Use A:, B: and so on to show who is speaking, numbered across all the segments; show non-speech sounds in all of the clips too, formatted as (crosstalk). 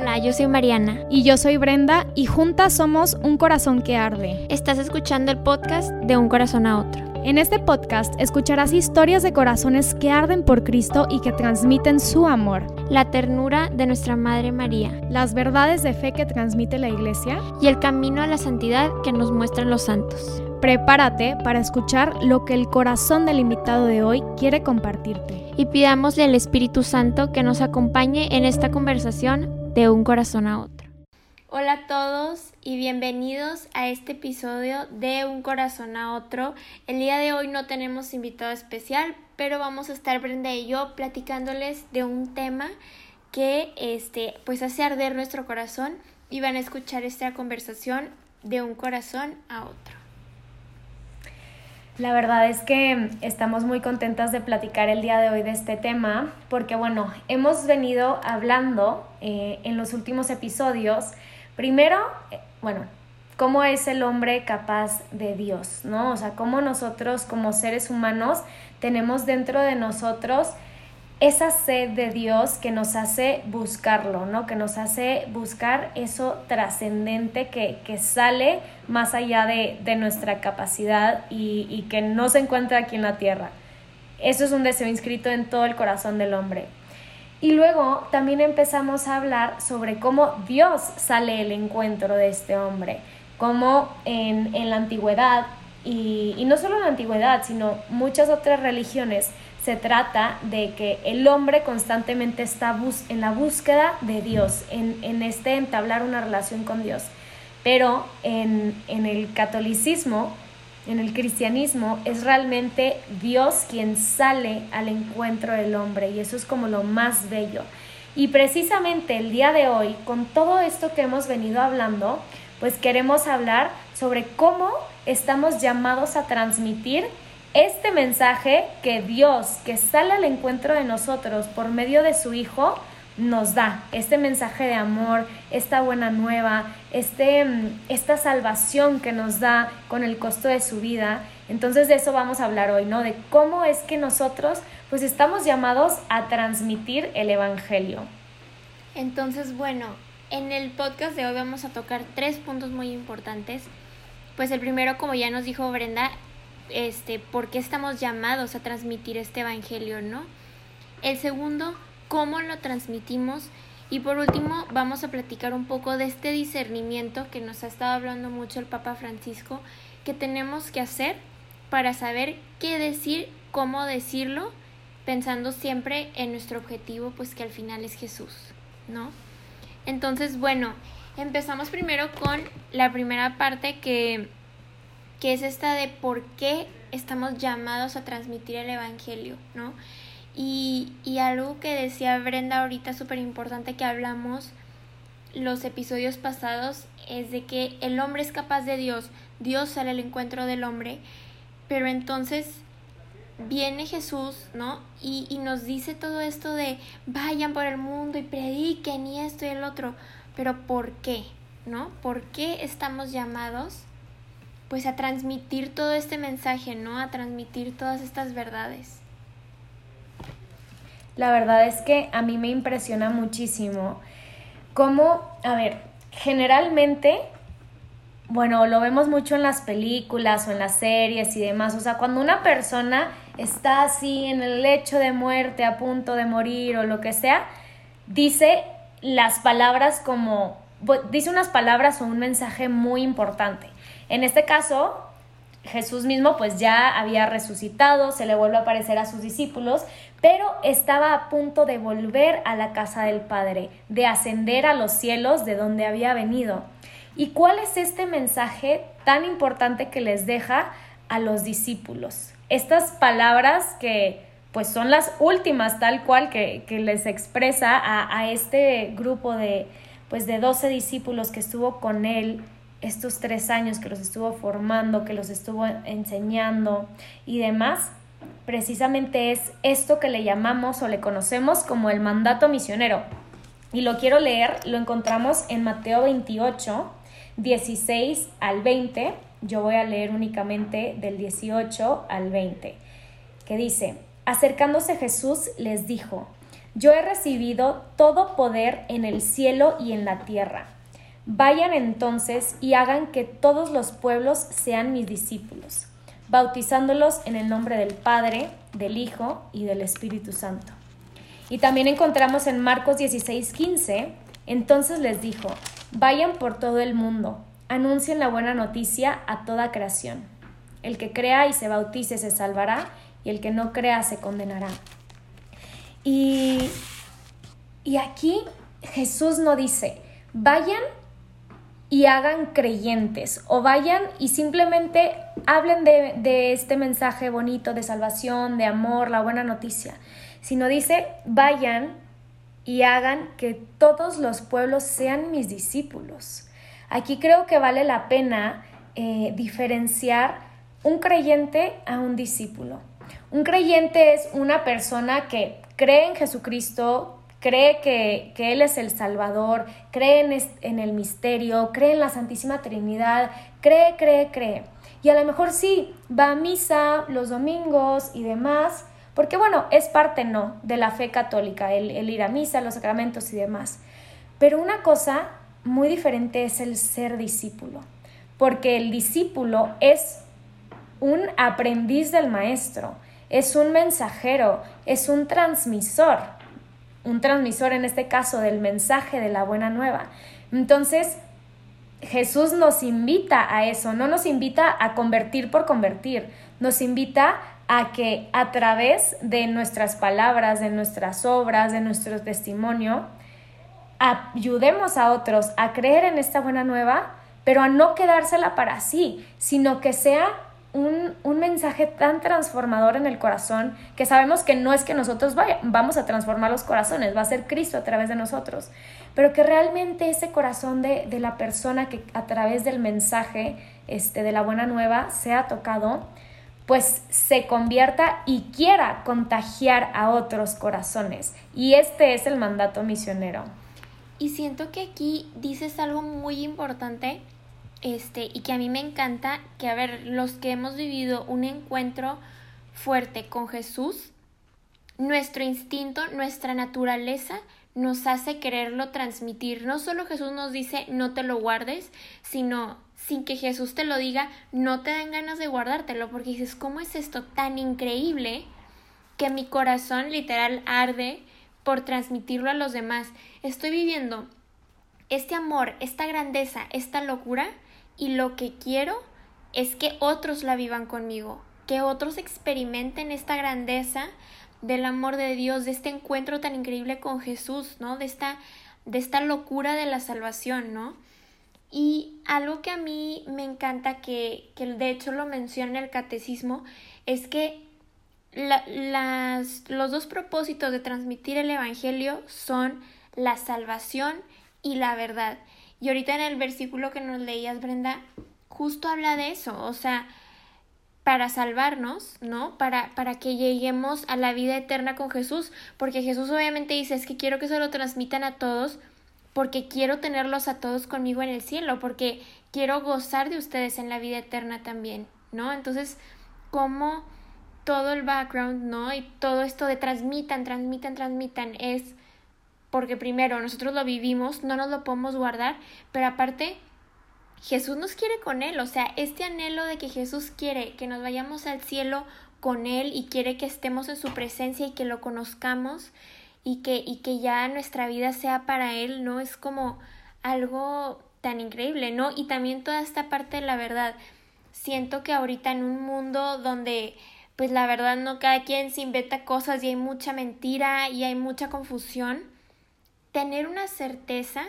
A: Hola, yo soy Mariana.
B: Y yo soy Brenda y juntas somos Un Corazón que Arde.
A: Estás escuchando el podcast de Un Corazón a Otro.
B: En este podcast escucharás historias de corazones que arden por Cristo y que transmiten su amor.
A: La ternura de nuestra Madre María.
B: Las verdades de fe que transmite la Iglesia.
A: Y el camino a la santidad que nos muestran los santos.
B: Prepárate para escuchar lo que el corazón del invitado de hoy quiere compartirte.
A: Y pidámosle al Espíritu Santo que nos acompañe en esta conversación de un corazón a otro. Hola a todos y bienvenidos a este episodio de Un corazón a otro. El día de hoy no tenemos invitado especial, pero vamos a estar Brenda y yo platicándoles de un tema que este pues hace arder nuestro corazón y van a escuchar esta conversación de un corazón a otro.
B: La verdad es que estamos muy contentas de platicar el día de hoy de este tema, porque bueno, hemos venido hablando eh, en los últimos episodios, primero, eh, bueno, cómo es el hombre capaz de Dios, ¿no? O sea, cómo nosotros como seres humanos tenemos dentro de nosotros esa sed de Dios que nos hace buscarlo, ¿no? Que nos hace buscar eso trascendente que, sale más allá de, nuestra capacidad y, y, que no se encuentra aquí en la tierra. Eso es un deseo inscrito en todo el corazón del hombre. Y luego también empezamos a hablar sobre cómo Dios sale el encuentro de este hombre, cómo en, en la antigüedad, y, y no solo en la antigüedad, sino muchas otras religiones, se trata de que el hombre constantemente está en la búsqueda de Dios, en, este entablar una relación con Dios. Pero en, en el catolicismo, en el cristianismo, es realmente Dios quien sale al encuentro del hombre y eso es como lo más bello. Y precisamente el día de hoy, con todo esto que hemos venido hablando, pues queremos hablar sobre cómo estamos llamados a transmitir este mensaje que Dios, que sale al encuentro de nosotros por medio de su Hijo, nos da, este mensaje de amor, esta buena nueva, este, mm, esta salvación que nos da con el costo de su vida. Entonces de eso vamos a hablar hoy, ¿no? De cómo es que nosotros pues estamos llamados a transmitir el Evangelio.
A: Entonces, bueno, en el podcast de hoy vamos a tocar tres puntos muy importantes. Pues el primero, como ya nos dijo Brenda, este, por qué estamos llamados a transmitir este Evangelio, ¿no? El segundo, cómo lo transmitimos. Y por último, vamos a platicar un poco de este discernimiento que nos ha estado hablando mucho el Papa Francisco, que tenemos que hacer para saber qué decir, cómo decirlo, pensando siempre en nuestro objetivo, pues que al final es Jesús, ¿no? Entonces, bueno, empezamos primero con la primera parte que que es esta de por qué estamos llamados a transmitir el Evangelio, ¿no? Y, y algo que decía Brenda ahorita súper importante que hablamos los episodios pasados es de que el hombre es capaz de Dios, Dios sale al encuentro del hombre, pero entonces viene Jesús, ¿no? Y, y nos dice todo esto de vayan por el mundo y prediquen y esto y el otro, pero ¿por qué? ¿No? ¿Por qué estamos llamados pues a transmitir todo este mensaje, ¿no? A transmitir todas estas verdades.
B: La verdad es que a mí me impresiona muchísimo cómo, a ver, generalmente, bueno, lo vemos mucho en las películas o en las series y demás, o sea, cuando una persona está así en el lecho de muerte, a punto de morir o lo que sea, dice las palabras como, dice unas palabras o un mensaje muy importante. En este caso, Jesús mismo pues ya había resucitado, se le vuelve a aparecer a sus discípulos, pero estaba a punto de volver a la casa del Padre, de ascender a los cielos de donde había venido. ¿Y cuál es este mensaje tan importante que les deja a los discípulos? Estas palabras que pues son las últimas tal cual que, les expresa a, a, este grupo de pues de 12 discípulos que estuvo con él estos tres años que los estuvo formando, que los estuvo enseñando y demás, precisamente es esto que le llamamos o le conocemos como el mandato misionero. Y lo quiero leer, lo encontramos en Mateo 28, 16 al 20. Yo voy a leer únicamente del 18 al 20, que dice, acercándose Jesús les dijo, yo he recibido todo poder en el cielo y en la tierra. Vayan entonces y hagan que todos los pueblos sean mis discípulos, bautizándolos en el nombre del Padre, del Hijo y del Espíritu Santo. Y también encontramos en Marcos 16:15, entonces les dijo, vayan por todo el mundo, anuncien la buena noticia a toda creación. El que crea y se bautice se salvará, y el que no crea se condenará. Y, y aquí Jesús no dice, vayan y hagan creyentes o vayan y simplemente hablen de, de, este mensaje bonito de salvación, de amor, la buena noticia, sino dice, vayan y hagan que todos los pueblos sean mis discípulos. Aquí creo que vale la pena eh, diferenciar un creyente a un discípulo. Un creyente es una persona que cree en Jesucristo, cree que, Él es el Salvador, cree en, el misterio, cree en la Santísima Trinidad, cree, cree, cree. Y a lo mejor sí, va a misa los domingos y demás, porque bueno, es parte no de la fe católica, el, el ir a misa, los sacramentos y demás. Pero una cosa muy diferente es el ser discípulo, porque el discípulo es un aprendiz del maestro, es un mensajero, es un transmisor un transmisor en este caso del mensaje de la buena nueva. Entonces, Jesús nos invita a eso, no nos invita a convertir por convertir, nos invita a que a través de nuestras palabras, de nuestras obras, de nuestro testimonio, ayudemos a otros a creer en esta buena nueva, pero a no quedársela para sí, sino que sea un, mensaje tan transformador en el corazón que sabemos que no es que nosotros vamos a transformar los corazones, va a ser Cristo a través de nosotros, pero que realmente ese corazón de, de la persona que a través del mensaje este, de la buena nueva sea tocado, pues se convierta y quiera contagiar a otros corazones. Y este es el mandato misionero.
A: Y siento que aquí dices algo muy importante este, y que a mí me encanta que, a ver, los que hemos vivido un encuentro fuerte con Jesús, nuestro instinto, nuestra naturaleza nos hace quererlo transmitir. No solo Jesús nos dice no te lo guardes, sino sin que Jesús te lo diga, no te dan ganas de guardártelo, porque dices, ¿cómo es esto tan increíble que mi corazón literal arde por transmitirlo a los demás? Estoy viviendo este amor, esta grandeza, esta locura y lo que quiero es que otros la vivan conmigo, que otros experimenten esta grandeza del amor de Dios, de este encuentro tan increíble con Jesús, ¿no? De esta, de esta locura de la salvación, ¿no? Y algo que a mí me encanta, que, que de hecho lo menciona el catecismo, es que las, los dos propósitos de transmitir el Evangelio son la salvación y la verdad. Y ahorita en el versículo que nos leías, Brenda, justo habla de eso, o sea, para salvarnos, ¿no? Para, para que lleguemos a la vida eterna con Jesús, porque Jesús obviamente dice, es que quiero que se lo transmitan a todos, porque quiero tenerlos a todos conmigo en el cielo, porque quiero gozar de ustedes en la vida eterna también, ¿no? Entonces, ¿cómo todo el background, ¿no? Y todo esto de transmitan, transmitan, transmitan es porque primero nosotros lo vivimos, no nos lo podemos guardar, pero aparte Jesús nos quiere con Él, o sea, este anhelo de que Jesús quiere que nos vayamos al cielo con Él y quiere que estemos en su presencia y que lo conozcamos y que, y que ya nuestra vida sea para Él, ¿no? Es como algo tan increíble, ¿no? Y también toda esta parte de la verdad. Siento que ahorita en un mundo donde pues la verdad no cada quien se inventa cosas y hay mucha mentira y hay mucha confusión, tener una certeza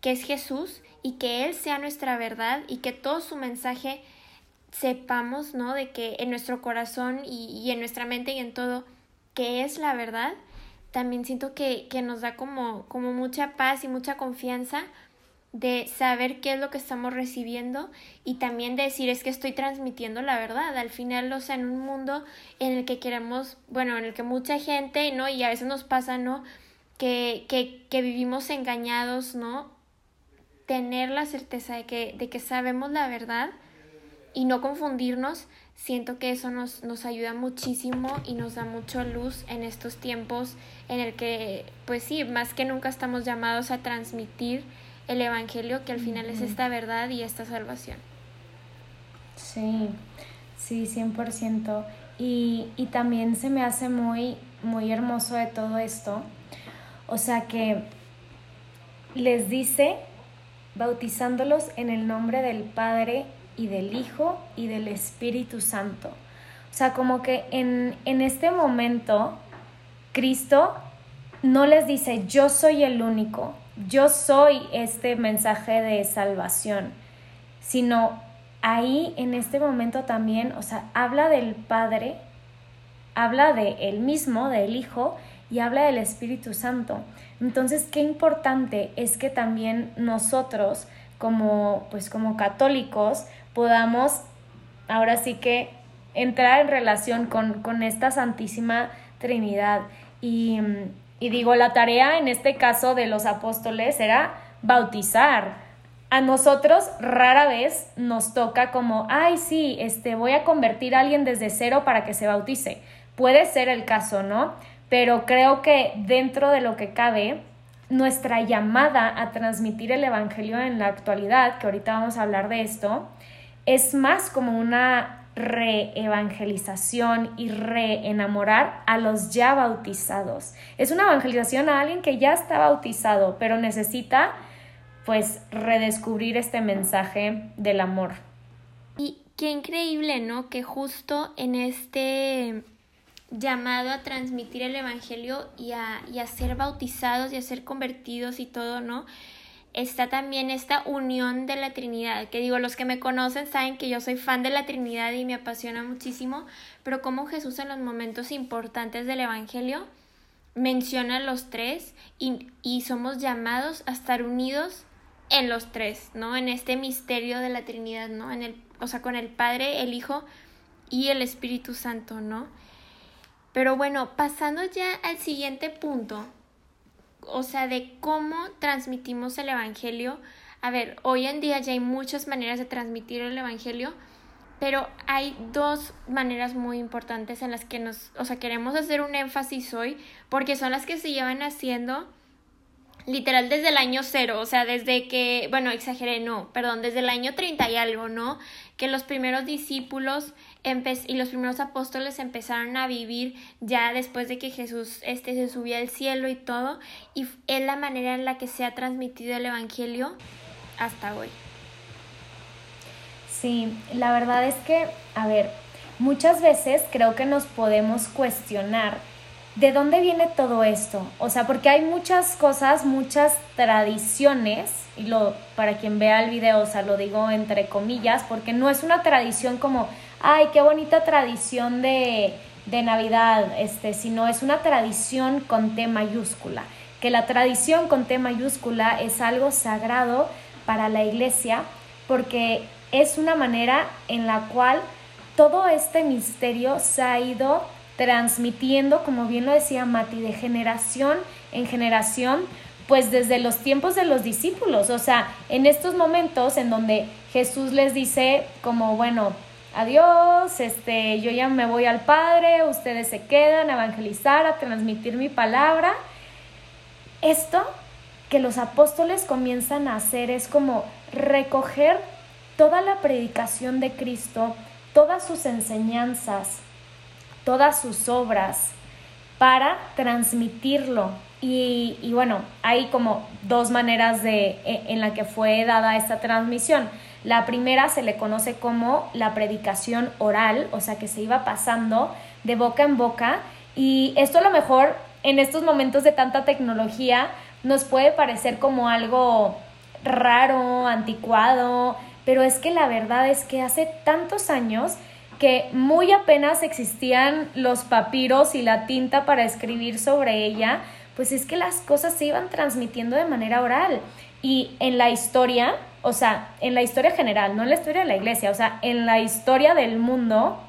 A: que es Jesús y que Él sea nuestra verdad y que todo su mensaje sepamos, ¿no? De que en nuestro corazón y, en nuestra mente y en todo, que es la verdad, también siento que, que nos da como, como mucha paz y mucha confianza de saber qué es lo que estamos recibiendo y también de decir es que estoy transmitiendo la verdad. Al final, o sea, en un mundo en el que queremos, bueno, en el que mucha gente, ¿no? Y a veces nos pasa, ¿no? Que, que, que vivimos engañados, ¿no? Tener la certeza de que, de que sabemos la verdad y no confundirnos, siento que eso nos, nos ayuda muchísimo y nos da mucha luz en estos tiempos en el que, pues sí, más que nunca estamos llamados a transmitir el Evangelio, que al final es esta verdad y esta salvación.
B: Sí, sí, 100%. Y, y también se me hace muy, muy hermoso de todo esto. O sea que les dice, bautizándolos en el nombre del Padre y del Hijo y del Espíritu Santo. O sea, como que en, en este momento, Cristo no les dice, yo soy el único, yo soy este mensaje de salvación, sino ahí en este momento también, o sea, habla del Padre, habla de él mismo, del Hijo, y habla del Espíritu Santo. Entonces, qué importante es que también nosotros, como, pues, como católicos, podamos ahora sí que entrar en relación con, esta Santísima Trinidad. Y, y digo, la tarea en este caso de los apóstoles era bautizar. A nosotros rara vez nos toca como, ay, sí, este, voy a convertir a alguien desde cero para que se bautice. Puede ser el caso, ¿no? Pero creo que dentro de lo que cabe, nuestra llamada a transmitir el Evangelio en la actualidad, que ahorita vamos a hablar de esto, es más como una reevangelización y reenamorar a los ya bautizados. Es una evangelización a alguien que ya está bautizado, pero necesita pues redescubrir este mensaje del amor.
A: Y qué increíble, ¿no? Que justo en este llamado a transmitir el Evangelio y a, y a ser bautizados y a ser convertidos y todo, ¿no? está también esta unión de la Trinidad, que digo, los que me conocen saben que yo soy fan de la Trinidad y me apasiona muchísimo, pero como Jesús en los momentos importantes del Evangelio menciona los tres y, y somos llamados a estar unidos en los tres, ¿no? En este misterio de la Trinidad, ¿no? En el, o sea, con el Padre, el Hijo y el Espíritu Santo, ¿no? Pero bueno, pasando ya al siguiente punto, o sea, de cómo transmitimos el Evangelio. A ver, hoy en día ya hay muchas maneras de transmitir el Evangelio, pero hay dos maneras muy importantes en las que nos, o sea, queremos hacer un énfasis hoy, porque son las que se llevan haciendo literal desde el año cero, o sea, desde que, bueno, exageré, no, perdón, desde el año 30 y algo, ¿no? Que los primeros discípulos y los primeros apóstoles empezaron a vivir ya después de que Jesús este, se subía al cielo y todo, y es la manera en la que se ha transmitido el Evangelio hasta hoy.
B: Sí, la verdad es que, a ver, muchas veces creo que nos podemos cuestionar ¿de dónde viene todo esto? O sea, porque hay muchas cosas, muchas tradiciones, y lo, para quien vea el video, o sea, lo digo entre comillas, porque no es una tradición como, ay, qué bonita tradición de, de Navidad, este, sino es una tradición con T mayúscula, que la tradición con T mayúscula es algo sagrado para la iglesia, porque es una manera en la cual todo este misterio se ha ido transmitiendo, como bien lo decía Mati, de generación en generación, pues desde los tiempos de los discípulos, o sea, en estos momentos en donde Jesús les dice como, bueno, adiós, este, yo ya me voy al Padre, ustedes se quedan a evangelizar, a transmitir mi palabra. Esto que los apóstoles comienzan a hacer es como recoger toda la predicación de Cristo, todas sus enseñanzas, todas sus obras para transmitirlo. Y, bueno, hay como dos maneras de, e, en la que fue dada esta transmisión. La primera se le conoce como la predicación oral, o sea que se iba pasando de boca en boca. Y esto a lo mejor en estos momentos de tanta tecnología nos puede parecer como algo raro, anticuado, pero es que la verdad es que hace tantos años que muy apenas existían los papiros y la tinta para escribir sobre ella, pues es que las cosas se iban transmitiendo de manera oral. Y en la historia, o sea, en la historia general, no en la historia de la iglesia, o sea, en la historia del mundo,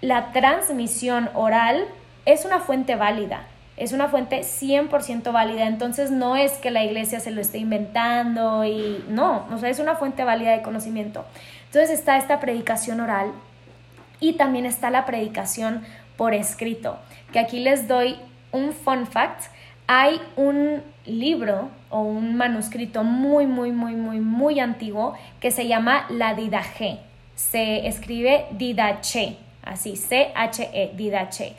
B: la transmisión oral es una fuente válida, es una fuente 100% válida, entonces no es que la iglesia se lo esté inventando y no, o sea, es una fuente válida de conocimiento. Entonces está esta predicación oral y también está la predicación por escrito, que aquí les doy un fun fact. Hay un libro o un manuscrito muy, muy, muy, muy, muy antiguo que se llama La Didache. Se escribe Didache, así, C-H-E, Didache.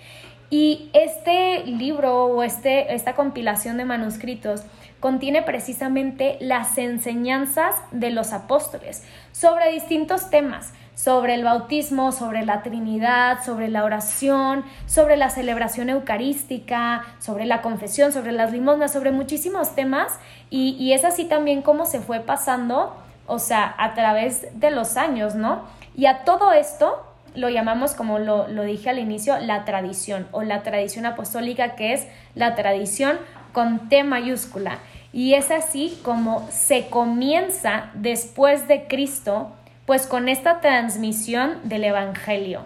B: Y este libro o este, esta compilación de manuscritos contiene precisamente las enseñanzas de los apóstoles sobre distintos temas, sobre el bautismo, sobre la Trinidad, sobre la oración, sobre la celebración eucarística, sobre la confesión, sobre las limosnas, sobre muchísimos temas y, y es así también como se fue pasando, o sea, a través de los años, ¿no? Y a todo esto lo llamamos, como lo, lo, dije al inicio, la tradición o la tradición apostólica, que es la tradición con T mayúscula. Y es así como se comienza después de Cristo, pues con esta transmisión del Evangelio.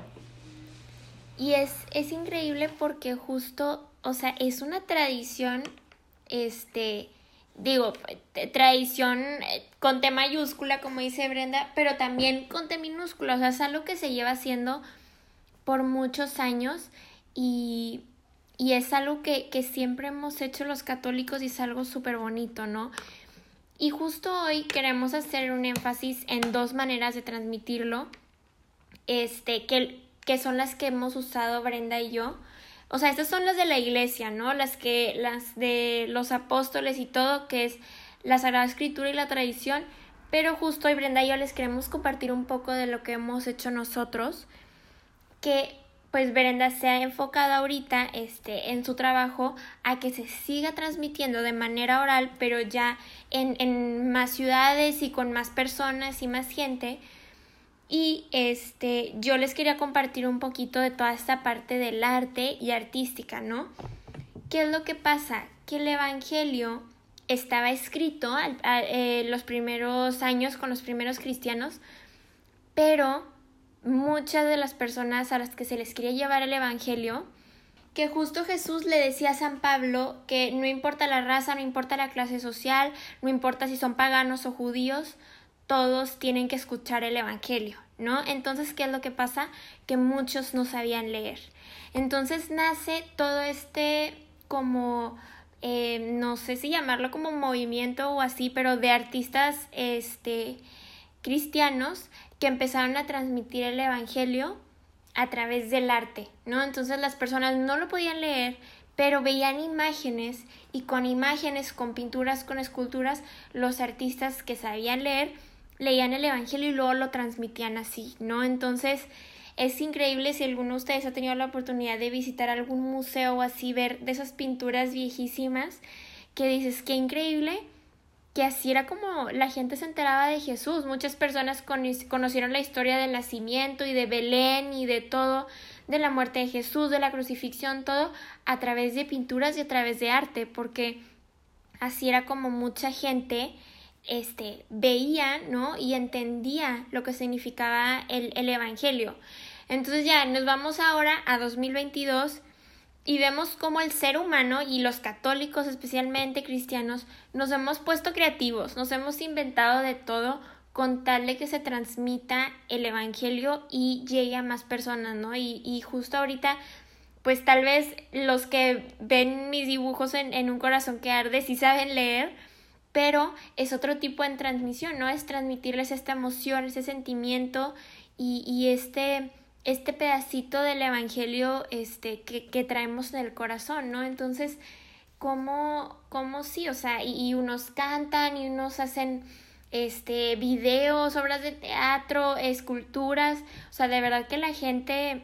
A: Y es, es increíble porque justo, o sea, es una tradición, este, digo, tradición eh, con T mayúscula, como dice Brenda, pero también con T minúscula, o sea, es algo que se lleva haciendo por muchos años y, y es algo que, que, siempre hemos hecho los católicos y es algo súper bonito, ¿no? Y justo hoy queremos hacer un énfasis en dos maneras de transmitirlo, este, que, que son las que hemos usado Brenda y yo. O sea, estas son las de la iglesia, ¿no? Las que, las de los apóstoles y todo, que es la Sagrada Escritura y la tradición. Pero justo hoy Brenda y yo les queremos compartir un poco de lo que hemos hecho nosotros, que pues Brenda se ha enfocado ahorita este, en su trabajo a que se siga transmitiendo de manera oral, pero ya en, en más ciudades y con más personas y más gente, y este, yo les quería compartir un poquito de toda esta parte del arte y artística, ¿no? ¿Qué es lo que pasa? Que el Evangelio estaba escrito eh, los primeros años con los primeros cristianos, pero muchas de las personas a las que se les quería llevar el Evangelio, que justo Jesús le decía a San Pablo que no importa la raza, no importa la clase social, no importa si son paganos o judíos, todos tienen que escuchar el Evangelio, ¿no? Entonces, ¿qué es lo que pasa? Que muchos no sabían leer. Entonces nace todo este como, eh, no sé si llamarlo como movimiento o así, pero de artistas este, cristianos que empezaron a transmitir el Evangelio a través del arte, ¿no? Entonces las personas no lo podían leer, pero veían imágenes y con imágenes, con pinturas, con esculturas, los artistas que sabían leer leían el Evangelio y luego lo transmitían así, ¿no? Entonces es increíble si alguno de ustedes ha tenido la oportunidad de visitar algún museo o así, ver de esas pinturas viejísimas, que dices, qué increíble que así era como la gente se enteraba de Jesús. Muchas personas conocieron la historia del nacimiento y de Belén y de todo, de la muerte de Jesús, de la crucifixión, todo a través de pinturas y a través de arte, porque así era como mucha gente este, veía, ¿no? Y entendía lo que significaba el, el Evangelio. Entonces ya nos vamos ahora a 2022 y vemos cómo el ser humano y los católicos, especialmente cristianos, nos hemos puesto creativos, nos hemos inventado de todo con tal de que se transmita el Evangelio y llegue a más personas, ¿no? Y, y justo ahorita, pues tal vez los que ven mis dibujos en, en un corazón que arde sí saben leer, pero es otro tipo de transmisión, ¿no? Es transmitirles esta emoción, ese sentimiento y, y este, este pedacito del Evangelio este, que, que, traemos en el corazón, ¿no? Entonces, ¿cómo, cómo sí? O sea, y, y unos cantan y unos hacen este videos, obras de teatro, esculturas, o sea, de verdad que la gente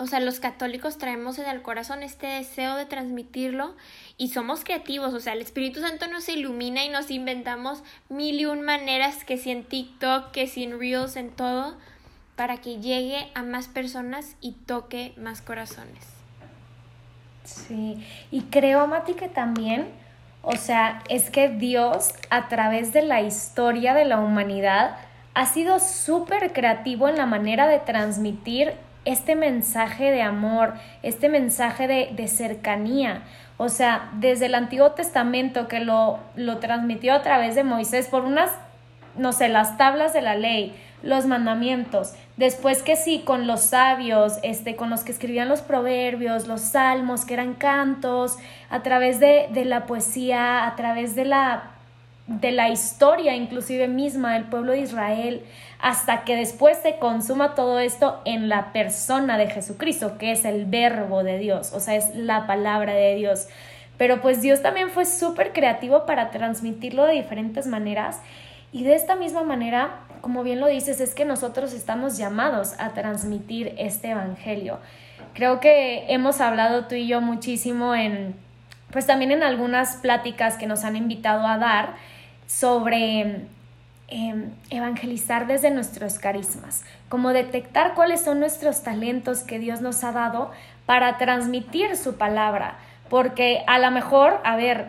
A: o sea, los católicos traemos en el corazón este deseo de transmitirlo y somos creativos, o sea, el Espíritu Santo nos ilumina y nos inventamos mil y un maneras que si en TikTok, que si en Reels, en todo, para que llegue a más personas y toque más corazones.
B: Sí, y creo, Mati, que también, o sea, es que Dios a través de la historia de la humanidad ha sido súper creativo en la manera de transmitir este mensaje de amor, este mensaje de, cercanía. O sea, desde el Antiguo Testamento que lo, lo transmitió a través de Moisés por unas, no sé, las tablas de la ley, los mandamientos. Después que sí, con los sabios, este, con los que escribían los proverbios, los salmos, que eran cantos, a través de, de la poesía, a través de la, de la historia inclusive misma del pueblo de Israel, hasta que después se consuma todo esto en la persona de Jesucristo, que es el verbo de Dios, o sea, es la palabra de Dios. Pero pues Dios también fue súper creativo para transmitirlo de diferentes maneras y de esta misma manera, como bien lo dices, es que nosotros estamos llamados a transmitir este Evangelio. Creo que hemos hablado tú y yo muchísimo en, pues también en algunas pláticas que nos han invitado a dar sobre Em, evangelizar desde nuestros carismas, como detectar cuáles son nuestros talentos que Dios nos ha dado para transmitir su palabra. Porque a lo mejor, a ver,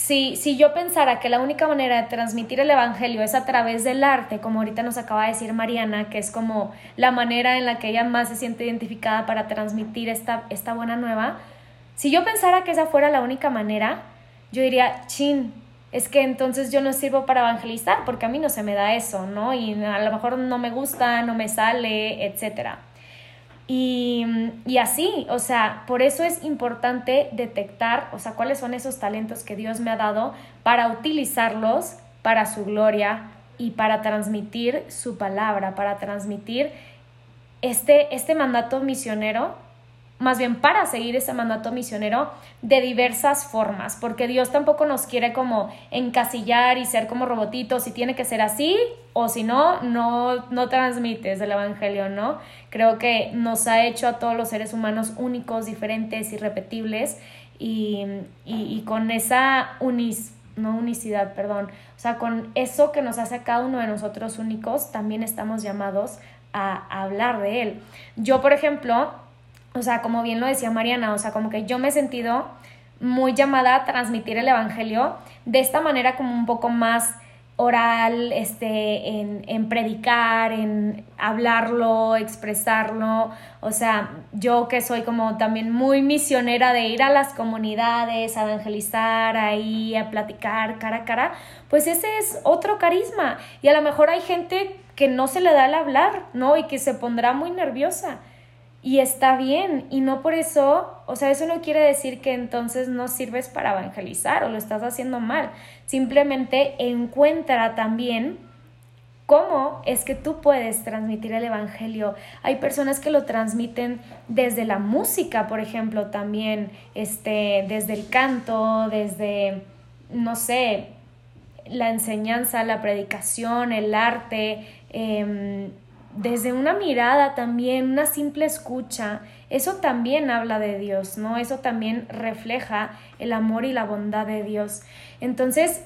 B: si, si yo pensara que la única manera de transmitir el Evangelio es a través del arte, como ahorita nos acaba de decir Mariana, que es como la manera en la que ella más se siente identificada para transmitir esta, esta buena nueva, si yo pensara que esa fuera la única manera, yo diría, chin, es que entonces yo no sirvo para evangelizar porque a mí no se me da eso, ¿no? Y a lo mejor no me gusta, no me sale, etc. Y, así, o sea, por eso es importante detectar, o sea, cuáles son esos talentos que Dios me ha dado para utilizarlos para su gloria y para transmitir su palabra, para transmitir este, este mandato misionero más bien para seguir ese mandato misionero de diversas formas, porque Dios tampoco nos quiere como encasillar y ser como robotitos, si tiene que ser así o si no, no, no transmites el Evangelio, ¿no? Creo que nos ha hecho a todos los seres humanos únicos, diferentes, irrepetibles y, y, con esa unis, no unicidad, perdón, o sea, con eso que nos hace a cada uno de nosotros únicos, también estamos llamados a hablar de Él. Yo, por ejemplo, o sea, como bien lo decía Mariana, o sea, como que yo me he sentido muy llamada a transmitir el Evangelio de esta manera como un poco más oral, este, en, en, predicar, en hablarlo, expresarlo. O sea, yo que soy como también muy misionera de ir a las comunidades, a evangelizar ahí, a platicar cara a cara, pues ese es otro carisma. Y a lo mejor hay gente que no se le da el hablar, ¿no? Y que se pondrá muy nerviosa y está bien y no por eso, o sea, eso no quiere decir que entonces no sirves para evangelizar o lo estás haciendo mal. Simplemente encuentra también cómo es que tú puedes transmitir el evangelio. Hay personas que lo transmiten desde la música, por ejemplo, también este desde el canto, desde no sé, la enseñanza, la predicación, el arte, eh, desde una mirada también, una simple escucha, eso también habla de Dios, ¿no? Eso también refleja el amor y la bondad de Dios. Entonces,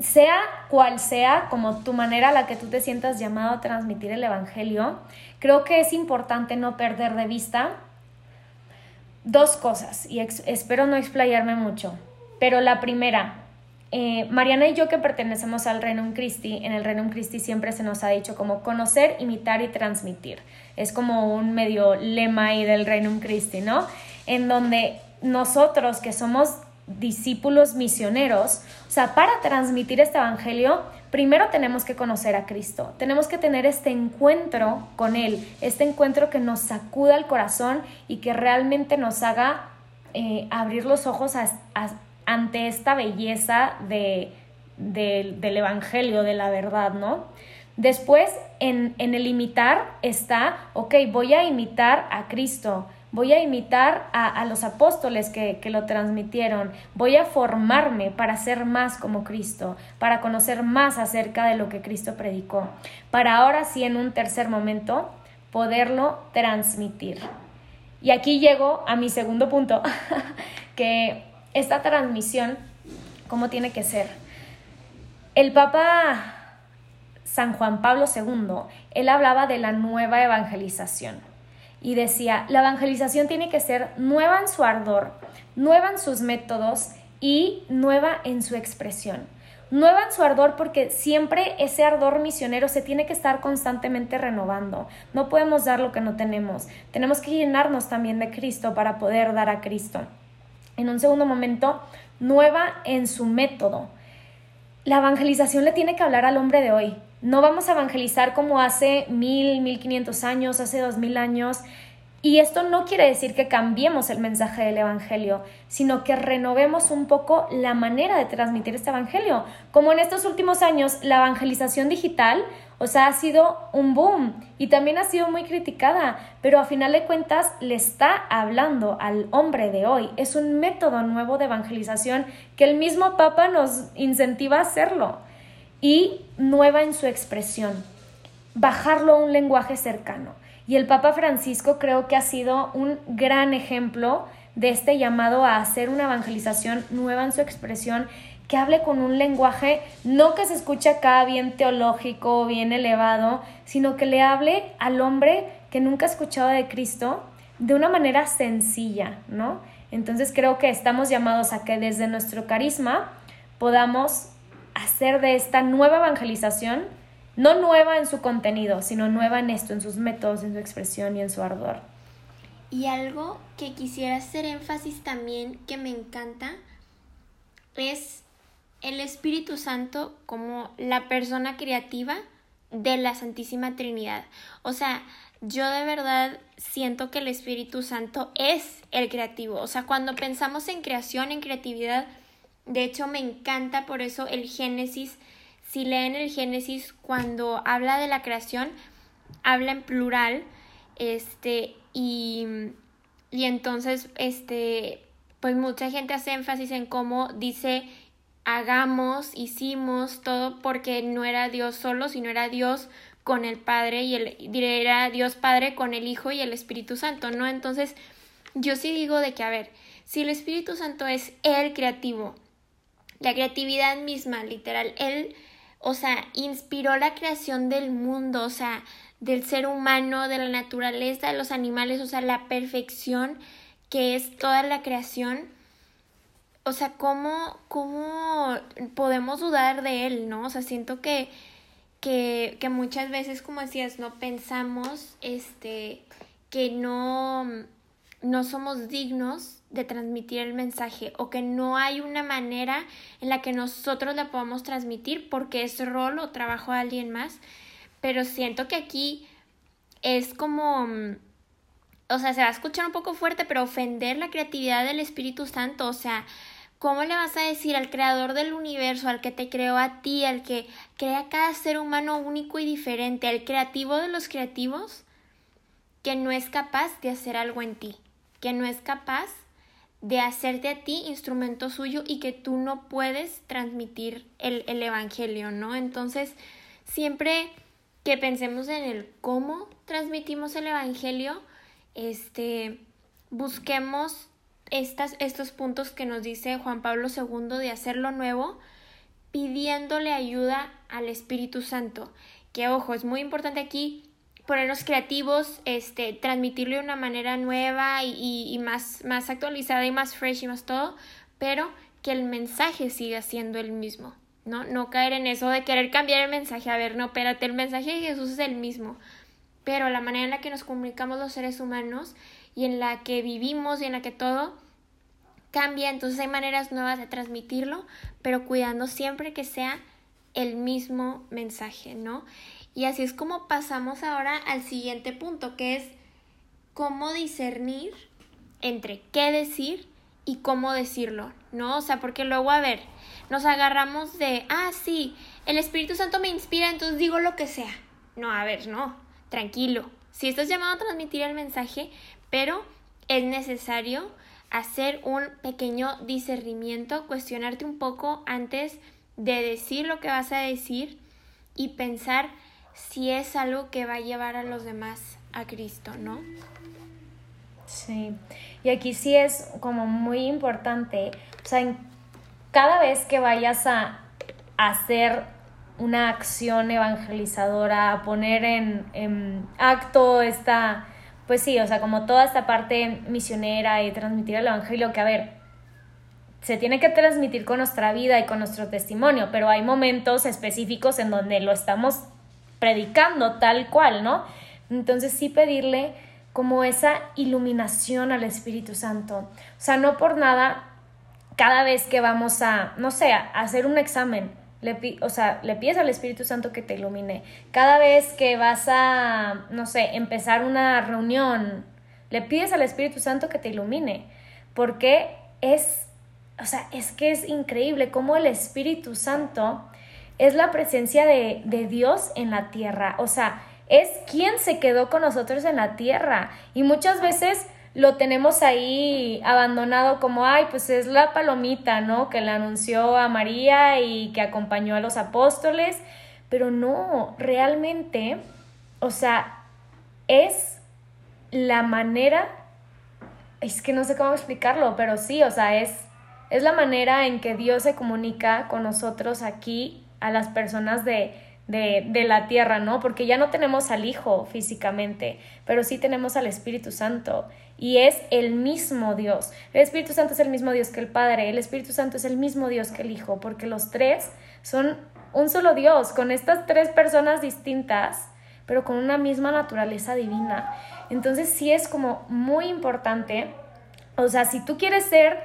B: sea cual sea como tu manera a la que tú te sientas llamado a transmitir el Evangelio, creo que es importante no perder de vista dos cosas, y espero no explayarme mucho, pero la primera, eh, Mariana y yo que pertenecemos al Reino Christi, en el Reino Christi siempre se nos ha dicho como conocer, imitar y transmitir. Es como un medio lema ahí del Reino Christi, ¿no? En donde nosotros que somos discípulos misioneros, o sea, para transmitir este evangelio, primero tenemos que conocer a Cristo, tenemos que tener este encuentro con Él, este encuentro que nos sacuda el corazón y que realmente nos haga eh, abrir los ojos a, ante esta belleza de, del Evangelio, de la verdad, ¿no? Después, en, el imitar está, ok, voy a imitar a Cristo, voy a imitar a, los apóstoles que, que, lo transmitieron, voy a formarme para ser más como Cristo, para conocer más acerca de lo que Cristo predicó, para ahora sí en un tercer momento poderlo transmitir. Y aquí llego a mi segundo punto, (laughs) que esta transmisión, ¿cómo tiene que ser? El Papa San Juan Pablo II, él hablaba de la nueva evangelización y decía, la evangelización tiene que ser nueva en su ardor, nueva en sus métodos y nueva en su expresión. Nueva en su ardor porque siempre ese ardor misionero se tiene que estar constantemente renovando. No podemos dar lo que no tenemos. Tenemos que llenarnos también de Cristo para poder dar a Cristo en un segundo momento, nueva en su método. La evangelización le tiene que hablar al hombre de hoy, no vamos a evangelizar como hace mil, mil quinientos años, hace dos mil años. Y esto no quiere decir que cambiemos el mensaje del Evangelio, sino que renovemos un poco la manera de transmitir este Evangelio. Como en estos últimos años la evangelización digital, o sea, ha sido un boom y también ha sido muy criticada, pero a final de cuentas le está hablando al hombre de hoy. Es un método nuevo de evangelización que el mismo Papa nos incentiva a hacerlo y nueva en su expresión, bajarlo a un lenguaje cercano. Y el Papa Francisco creo que ha sido un gran ejemplo de este llamado a hacer una evangelización nueva en su expresión, que hable con un lenguaje no que se escuche acá bien teológico, bien elevado, sino que le hable al hombre que nunca ha escuchado de Cristo de una manera sencilla, ¿no? Entonces creo que estamos llamados a que desde nuestro carisma podamos hacer de esta nueva evangelización, no nueva en su contenido, sino nueva en esto, en sus métodos, en su expresión y en su ardor.
A: Y algo que quisiera hacer énfasis también, que me encanta, es el Espíritu Santo como la persona creativa de la Santísima Trinidad. O sea, yo de verdad siento que el Espíritu Santo es el creativo. O sea, cuando pensamos en creación, en creatividad, de hecho, me encanta por eso el Génesis. Si leen el Génesis, cuando habla de la creación, habla en plural. Este, y, y entonces, este, pues mucha gente hace énfasis en cómo dice hagamos, hicimos todo porque no era Dios solo, sino era Dios con el Padre y el era Dios Padre con el Hijo y el Espíritu Santo, ¿no? Entonces, yo sí digo de que a ver, si el Espíritu Santo es el creativo, la creatividad misma, literal. Él, o sea, inspiró la creación del mundo, o sea, del ser humano, de la naturaleza, de los animales, o sea, la perfección que es toda la creación. O sea, ¿cómo, cómo podemos dudar de él, no? O sea, siento que, que, que muchas veces, como decías, no pensamos este, que no, no somos dignos de transmitir el mensaje o que no hay una manera en la que nosotros la podamos transmitir porque es rol o trabajo de alguien más. Pero siento que aquí es como, mm, o sea, se va a escuchar un poco fuerte, pero ofender la creatividad del Espíritu Santo, o sea, ¿cómo le vas a decir al creador del universo, al que te creó a ti, al que crea cada ser humano único y diferente, al creativo de los creativos, que no es capaz de hacer algo en ti, que no es capaz de hacerte a ti instrumento suyo y que tú no puedes transmitir el, el Evangelio, ¿no? Entonces, siempre que pensemos en el cómo transmitimos el Evangelio, este, busquemos estas, estos puntos que nos dice Juan Pablo II de hacerlo nuevo, pidiéndole ayuda al Espíritu Santo. Que ojo, es muy importante aquí ponernos creativos, este, transmitirlo de una manera nueva y, más, más actualizada y más fresh y más todo, pero que el mensaje siga siendo el mismo, ¿no? No caer en eso de querer cambiar el mensaje. A ver, no, espérate, el mensaje de Jesús es el mismo, pero la manera en la que nos comunicamos los seres humanos y en la que vivimos y en la que todo cambia, entonces hay maneras nuevas de transmitirlo, pero cuidando siempre que sea el mismo mensaje, ¿no? Y así es como pasamos ahora al siguiente punto, que es cómo discernir entre qué decir y cómo decirlo, ¿no? O sea, porque luego, a ver, nos agarramos de, ah, sí, el Espíritu Santo me inspira, entonces digo lo que sea. No, a ver, no, tranquilo. Si estás llamado a transmitir el mensaje, pero es necesario hacer un pequeño discernimiento, cuestionarte un poco antes de decir lo que vas a decir y pensar si es algo que va a llevar a los demás a Cristo, ¿no?
B: Sí, y aquí sí es como muy importante, o sea, cada vez que vayas a hacer una acción evangelizadora, a poner en, en acto esta, pues sí, o sea, como toda esta parte misionera y transmitir el Evangelio, que a ver, se tiene que transmitir con nuestra vida y con nuestro testimonio, pero hay momentos específicos en donde lo estamos predicando tal cual, ¿no? Entonces sí pedirle como esa iluminación al Espíritu Santo. O sea, no por nada, cada vez que vamos a, no sé, a hacer un examen, Le, o sea, le pides al Espíritu Santo que te ilumine. Cada vez que vas a, no sé, empezar una reunión, le pides al Espíritu Santo que te ilumine. Porque es, o sea, es que es increíble cómo el Espíritu Santo es la presencia de, de Dios en la tierra. O sea, es quien se quedó con nosotros en la tierra. Y muchas veces lo tenemos ahí abandonado como, ay, pues es la palomita, ¿no? Que le anunció a María y que acompañó a los apóstoles, pero no, realmente, o sea, es la manera, es que no sé cómo explicarlo, pero sí, o sea, es, es la manera en que Dios se comunica con nosotros aquí, a las personas de, de, de, la tierra, ¿no? Porque ya no tenemos al Hijo físicamente, pero sí tenemos al Espíritu Santo y es el mismo Dios. El Espíritu Santo es el mismo Dios que el Padre, el Espíritu Santo es el mismo Dios que el Hijo, porque los tres son un solo Dios, con estas tres personas distintas, pero con una misma naturaleza divina. Entonces sí es como muy importante, o sea, si tú quieres ser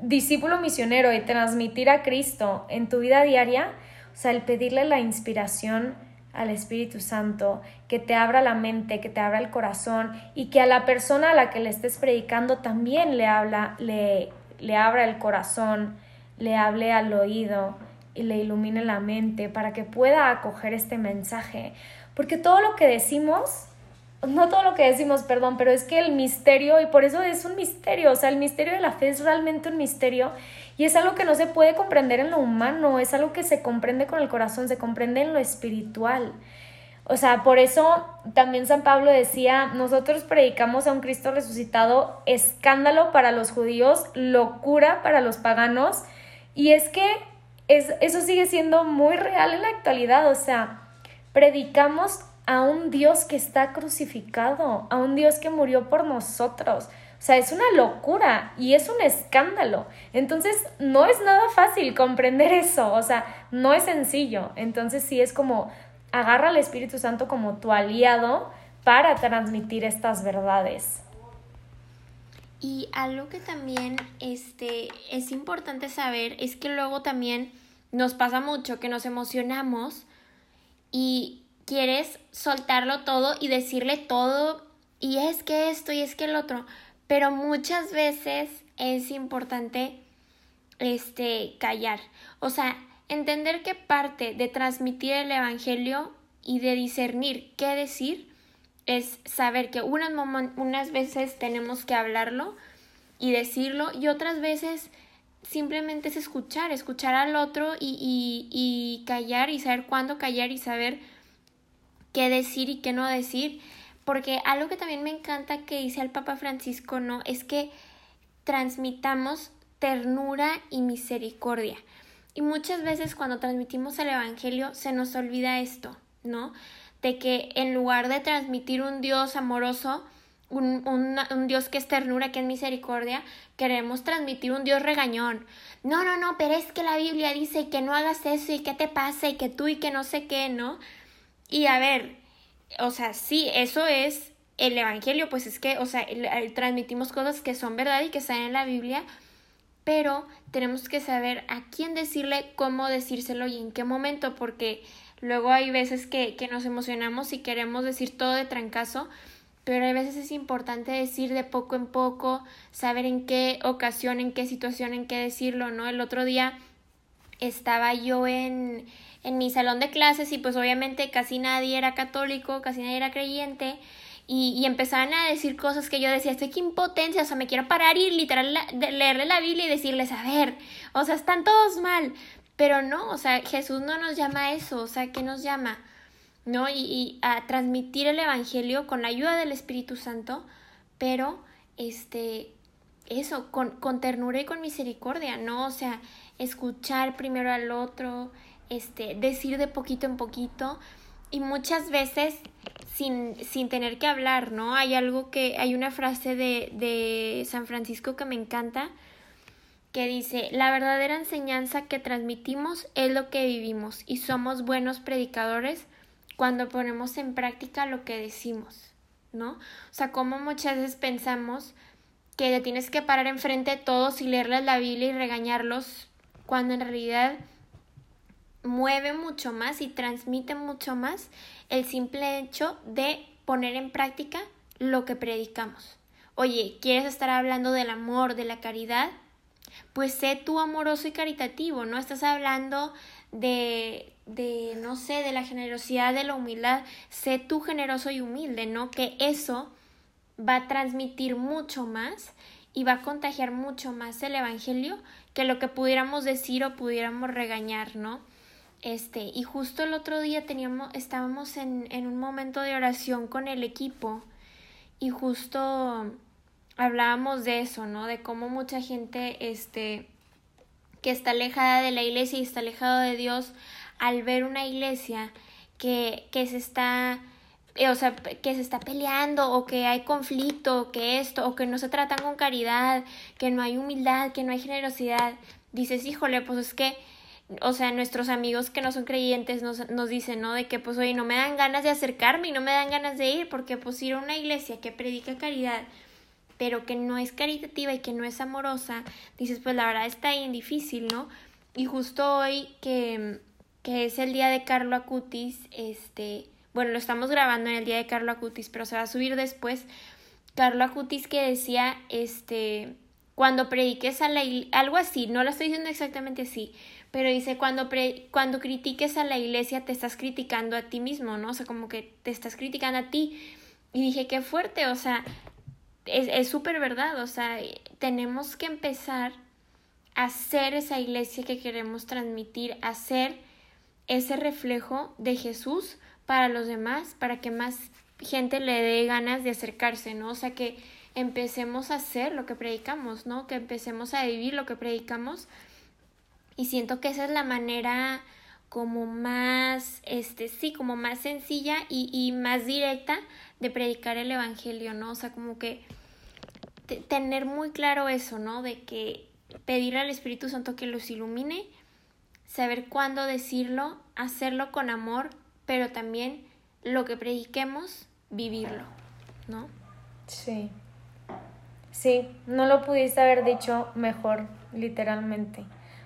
B: discípulo misionero y transmitir a Cristo en tu vida diaria, o sea, el pedirle la inspiración al Espíritu Santo, que te abra la mente, que te abra el corazón y que a la persona a la que le estés predicando también le habla, le, le abra el corazón, le hable al oído y le ilumine la mente para que pueda acoger este mensaje. Porque todo lo que decimos, no todo lo que decimos, perdón, pero es que el misterio, y por eso es un misterio, o sea, el misterio de la fe es realmente un misterio y es algo que no se puede comprender en lo humano, es algo que se comprende con el corazón, se comprende en lo espiritual. O sea, por eso también San Pablo decía, nosotros predicamos a un Cristo resucitado, escándalo para los judíos, locura para los paganos. Y es que es, eso sigue siendo muy real en la actualidad. O sea, predicamos a un Dios que está crucificado, a un Dios que murió por nosotros. O sea, es una locura y es un escándalo. Entonces, no es nada fácil comprender eso. O sea, no es sencillo. Entonces, sí es como agarra al Espíritu Santo como tu aliado para transmitir estas verdades.
A: Y algo que también este, es importante saber es que luego también nos pasa mucho que nos emocionamos y quieres soltarlo todo y decirle todo y es que esto y es que el otro pero muchas veces es importante este callar, o sea, entender que parte de transmitir el evangelio y de discernir qué decir es saber que unas, unas veces tenemos que hablarlo y decirlo y otras veces simplemente es escuchar, escuchar al otro y, y, y callar y saber cuándo callar y saber qué decir y qué no decir porque algo que también me encanta que dice el Papa Francisco, ¿no? Es que transmitamos ternura y misericordia. Y muchas veces cuando transmitimos el Evangelio se nos olvida esto, ¿no? De que en lugar de transmitir un Dios amoroso, un, un, Dios que es ternura, que es misericordia, queremos transmitir un Dios regañón. No, no, no, pero es que la Biblia dice que no hagas eso y que te pasa y que tú y que no sé qué, ¿no? Y a ver, o sea, sí, eso es el Evangelio, pues es que, o sea, transmitimos cosas que son verdad y que están en la Biblia, pero tenemos que saber a quién decirle, cómo decírselo y en qué momento, porque luego hay veces que, que nos emocionamos y queremos decir todo de trancazo, pero a veces es importante decir de poco en poco, saber en qué ocasión, en qué situación, en qué decirlo, ¿no? El otro día estaba yo en, en mi salón de clases y pues obviamente casi nadie era católico, casi nadie era creyente. Y, y, empezaban a decir cosas que yo decía, estoy que impotencia, o sea, me quiero parar y literal leerle la Biblia y decirles, a ver, o sea, están todos mal, pero no, o sea, Jesús no nos llama a eso, o sea, ¿qué nos llama? ¿No? Y, y a transmitir el Evangelio con la ayuda del Espíritu Santo, pero, este, eso, con, con ternura y con misericordia, ¿no? O sea, escuchar primero al otro, este, decir de poquito en poquito y muchas veces sin, sin tener que hablar, ¿no? Hay algo que, hay una frase de, de San Francisco que me encanta, que dice, la verdadera enseñanza que transmitimos es lo que vivimos y somos buenos predicadores cuando ponemos en práctica lo que decimos, ¿no? O sea, como muchas veces pensamos que te tienes que parar enfrente de todos y leerles la Biblia y regañarlos, cuando en realidad mueve mucho más y transmite mucho más el simple hecho de poner en práctica lo que predicamos. Oye, ¿quieres estar hablando del amor, de la caridad? Pues sé tú amoroso y caritativo, ¿no? Estás hablando de, de, no sé, de la generosidad, de la humildad. Sé tú generoso y humilde, ¿no? Que eso va a transmitir mucho más y va a contagiar mucho más el Evangelio que lo que pudiéramos decir o pudiéramos regañar, ¿no? Este, y justo el otro día teníamos, estábamos en, en un momento de oración con el equipo y justo hablábamos de eso, ¿no? De cómo mucha gente, este, que está alejada de la iglesia y está alejado de Dios, al ver una iglesia que, que se está, eh, o sea, que se está peleando o que hay conflicto o que esto o que no se tratan con caridad, que no hay humildad, que no hay generosidad, dices, híjole, pues es que o sea, nuestros amigos que no son creyentes nos, nos dicen, ¿no? De que pues oye, no me dan ganas de acercarme y no me dan ganas de ir, porque pues ir a una iglesia que predica caridad, pero que no es caritativa y que no es amorosa, dices, pues la verdad está bien difícil, ¿no? Y justo hoy que, que es el día de Carlo Acutis, este, bueno, lo estamos grabando en el día de Carlo Acutis, pero se va a subir después. Carlo Acutis que decía, este, cuando prediques a la algo así, no lo estoy diciendo exactamente así, pero dice, cuando, cuando critiques a la iglesia te estás criticando a ti mismo, ¿no? O sea, como que te estás criticando a ti. Y dije, qué fuerte, o sea, es súper verdad, o sea, tenemos que empezar a ser esa iglesia que queremos transmitir, a ser ese reflejo de Jesús para los demás, para que más gente le dé ganas de acercarse, ¿no? O sea, que empecemos a hacer lo que predicamos, ¿no? Que empecemos a vivir lo que predicamos y siento que esa es la manera como más, este, sí, como más sencilla y, y más directa de predicar el Evangelio, ¿no? O sea, como que tener muy claro eso, ¿no? De que pedir al Espíritu Santo que los ilumine, saber cuándo decirlo, hacerlo con amor, pero también lo que prediquemos, vivirlo, ¿no?
B: Sí. Sí, no lo pudiste haber dicho mejor, literalmente.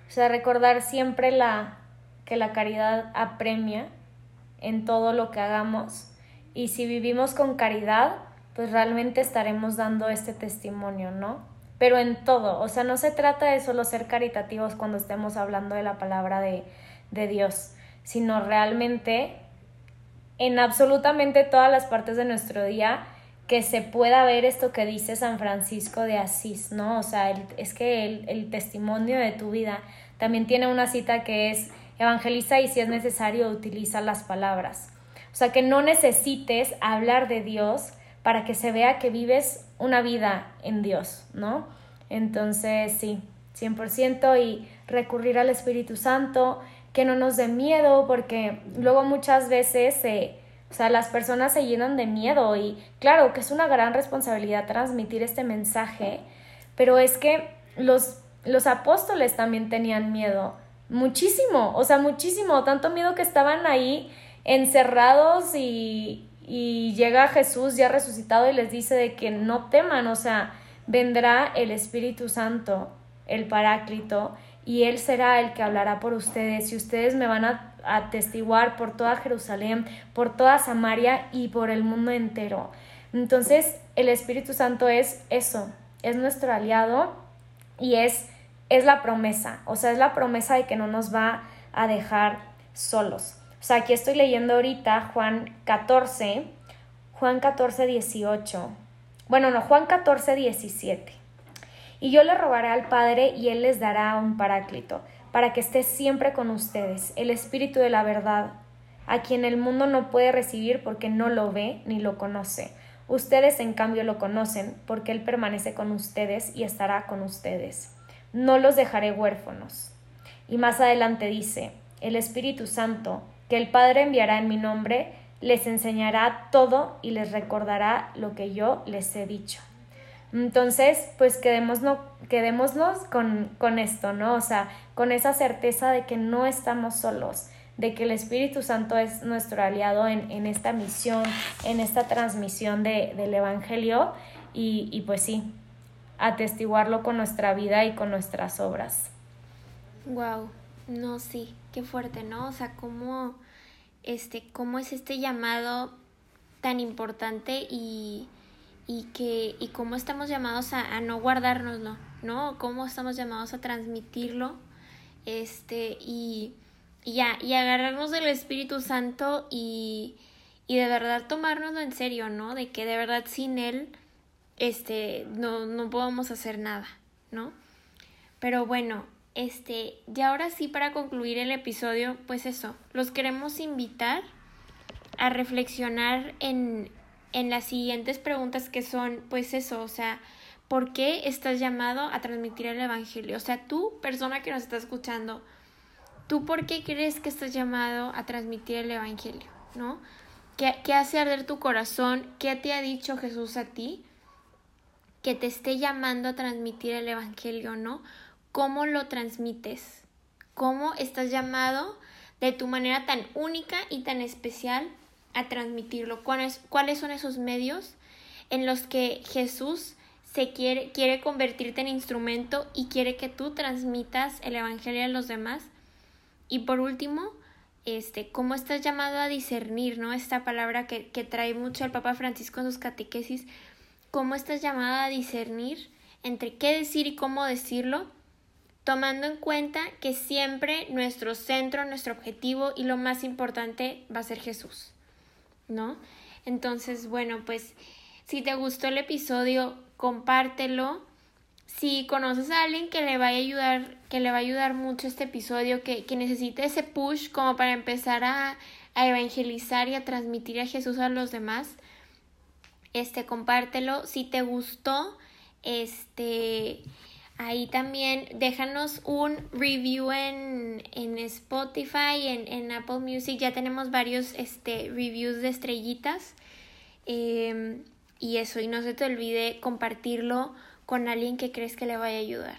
B: O sea, recordar siempre la, que la caridad apremia en todo lo que hagamos. Y si vivimos con caridad, pues realmente estaremos dando este testimonio, ¿no? Pero en todo, o sea, no se trata de solo ser caritativos cuando estemos hablando de la palabra de, de Dios, sino realmente en absolutamente todas las partes de nuestro día que se pueda ver esto que dice San Francisco de Asís, ¿no? O sea, es que el, el, testimonio de tu vida también tiene una cita que es evangeliza y si es necesario utiliza las palabras. O sea, que no necesites hablar de Dios para que se vea que vives una vida en Dios, ¿no? Entonces, sí, 100% y recurrir al Espíritu Santo, que no nos dé miedo, porque luego muchas veces se o sea, las personas se llenan de miedo y claro que es una gran responsabilidad transmitir este mensaje, pero es que los, los apóstoles también tenían miedo, muchísimo, o sea, muchísimo, tanto miedo que estaban ahí encerrados y, y llega Jesús ya resucitado y les dice de que no teman, o sea, vendrá el Espíritu Santo, el Paráclito, y Él será el que hablará por ustedes y ustedes me van a atestiguar por toda Jerusalén, por toda Samaria y por el mundo entero. Entonces, el Espíritu Santo es eso, es nuestro aliado y es, es la promesa, o sea, es la promesa de que no nos va a dejar solos. O sea, aquí estoy leyendo ahorita Juan 14, Juan 14, 18. Bueno, no, Juan 14, 17. Y yo le robaré al Padre y Él les dará un paráclito para que esté siempre con ustedes, el Espíritu de la verdad, a quien el mundo no puede recibir porque no lo ve ni lo conoce. Ustedes en cambio lo conocen porque Él permanece con ustedes y estará con ustedes. No los dejaré huérfanos. Y más adelante dice, el Espíritu Santo, que el Padre enviará en mi nombre, les enseñará todo y les recordará lo que yo les he dicho. Entonces, pues quedémonos, con, con esto, ¿no? O sea, con esa certeza de que no estamos solos, de que el Espíritu Santo es nuestro aliado en, en esta misión, en esta transmisión de, del Evangelio y, y pues sí, atestiguarlo con nuestra vida y con nuestras obras.
A: Wow, no, sí, qué fuerte, ¿no? O sea, cómo, este, cómo es este llamado tan importante y, y que, y cómo estamos llamados a, a no guardárnoslo, ¿no? Cómo estamos llamados a transmitirlo, este, y, y ya, y agarrarnos del Espíritu Santo y, y de verdad tomárnoslo en serio, ¿no? De que de verdad sin Él, este, no, no podemos hacer nada, ¿no? Pero bueno, este, y ahora sí para concluir el episodio, pues eso, los queremos invitar a reflexionar en, en las siguientes preguntas que son, pues eso, o sea, ¿por qué estás llamado a transmitir el Evangelio? O sea, tú, persona que nos está escuchando, ¿tú por qué crees que estás llamado a transmitir el Evangelio? ¿No? ¿Qué, qué hace arder tu corazón? ¿Qué te ha dicho Jesús a ti? Que te esté llamando a transmitir el Evangelio, ¿no? ¿Cómo lo transmites? ¿Cómo estás llamado de tu manera tan única y tan especial a transmitirlo? ¿Cuáles, cuáles son esos medios en los que Jesús se quiere, quiere convertirte en instrumento y quiere que tú transmitas el Evangelio a los demás? Y por último, este, cómo estás llamado a discernir, ¿no? Esta palabra que, que trae mucho el Papa Francisco en sus catequesis, cómo estás llamado a discernir entre qué decir y cómo decirlo, tomando en cuenta que siempre nuestro centro, nuestro objetivo y lo más importante va a ser Jesús, ¿no? Entonces, bueno, pues si te gustó el episodio, compártelo. Si conoces a alguien que le vaya a ayudar, que le va a ayudar mucho este episodio, que, que necesite ese push como para empezar a, a evangelizar y a transmitir a Jesús a los demás, este, compártelo. Si te gustó, este, ahí también déjanos un review en, en Spotify, en, en, Apple Music. Ya tenemos varios este, reviews de estrellitas. Eh, y eso, y no se te olvide compartirlo con alguien que crees que le vaya a ayudar.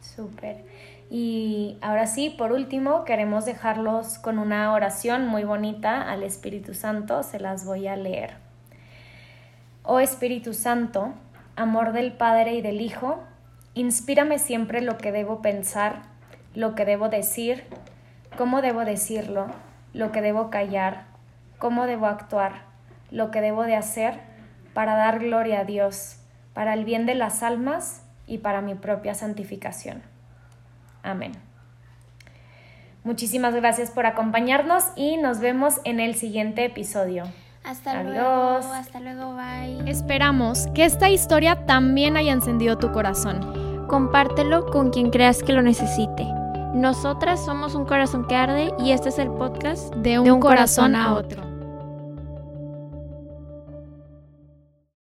B: Súper. Y ahora sí, por último, queremos dejarlos con una oración muy bonita al Espíritu Santo. Se las voy a leer. Oh Espíritu Santo, amor del Padre y del Hijo, inspírame siempre lo que debo pensar, lo que debo decir, cómo debo decirlo, lo que debo callar, cómo debo actuar, lo que debo de hacer para dar gloria a Dios, para el bien de las almas y para mi propia santificación. Amén. Muchísimas gracias por acompañarnos y nos vemos en el siguiente episodio.
A: Hasta Adiós. luego. Hasta luego. Bye.
B: Esperamos que esta historia también haya encendido tu corazón.
A: Compártelo con quien creas que lo necesite. Nosotras somos un corazón que arde y este es el podcast
B: de un, de un corazón, corazón, a otro.